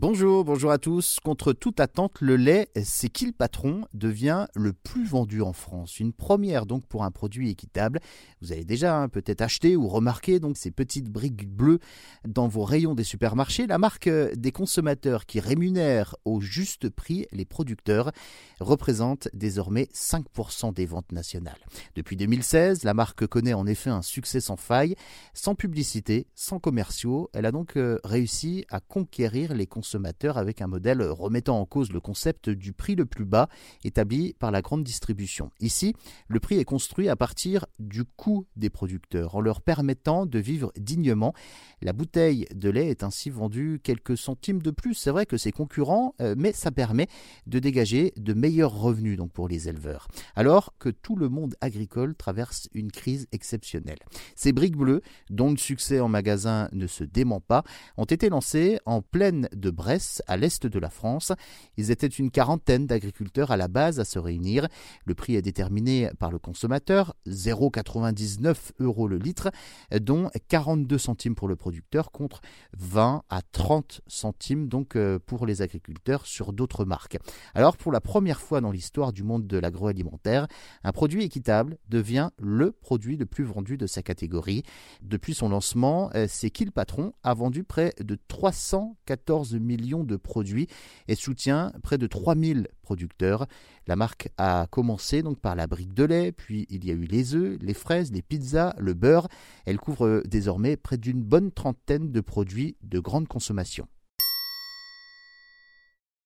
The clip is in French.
Bonjour, bonjour à tous. Contre toute attente, le lait C'est qui le patron devient le plus vendu en France. Une première donc pour un produit équitable. Vous avez déjà hein, peut-être acheté ou remarqué donc ces petites briques bleues dans vos rayons des supermarchés. La marque euh, des consommateurs qui rémunère au juste prix les producteurs représente désormais 5% des ventes nationales. Depuis 2016, la marque connaît en effet un succès sans faille, sans publicité, sans commerciaux. Elle a donc euh, réussi à conquérir les consommateurs avec un modèle remettant en cause le concept du prix le plus bas établi par la grande distribution. Ici, le prix est construit à partir du coût des producteurs, en leur permettant de vivre dignement. La bouteille de lait est ainsi vendue quelques centimes de plus, c'est vrai que c'est concurrent, euh, mais ça permet de dégager de meilleurs revenus donc pour les éleveurs. Alors que tout le monde agricole traverse une crise exceptionnelle. Ces briques bleues, dont le succès en magasin ne se dément pas, ont été lancées en pleine de Bresse, à l'est de la France. Ils étaient une quarantaine d'agriculteurs à la base à se réunir. Le prix est déterminé par le consommateur, 0,99 euros le litre, dont 42 centimes pour le producteur contre 20 à 30 centimes donc euh, pour les agriculteurs sur d'autres marques. Alors pour la première fois dans l'histoire du monde de l'agroalimentaire, un produit équitable devient le produit le plus vendu de sa catégorie. Depuis son lancement, euh, c'est qui le patron a vendu près de 314 000 millions de produits et soutient près de 3000 producteurs. La marque a commencé donc par la brique de lait, puis il y a eu les œufs, les fraises, les pizzas, le beurre. Elle couvre désormais près d'une bonne trentaine de produits de grande consommation.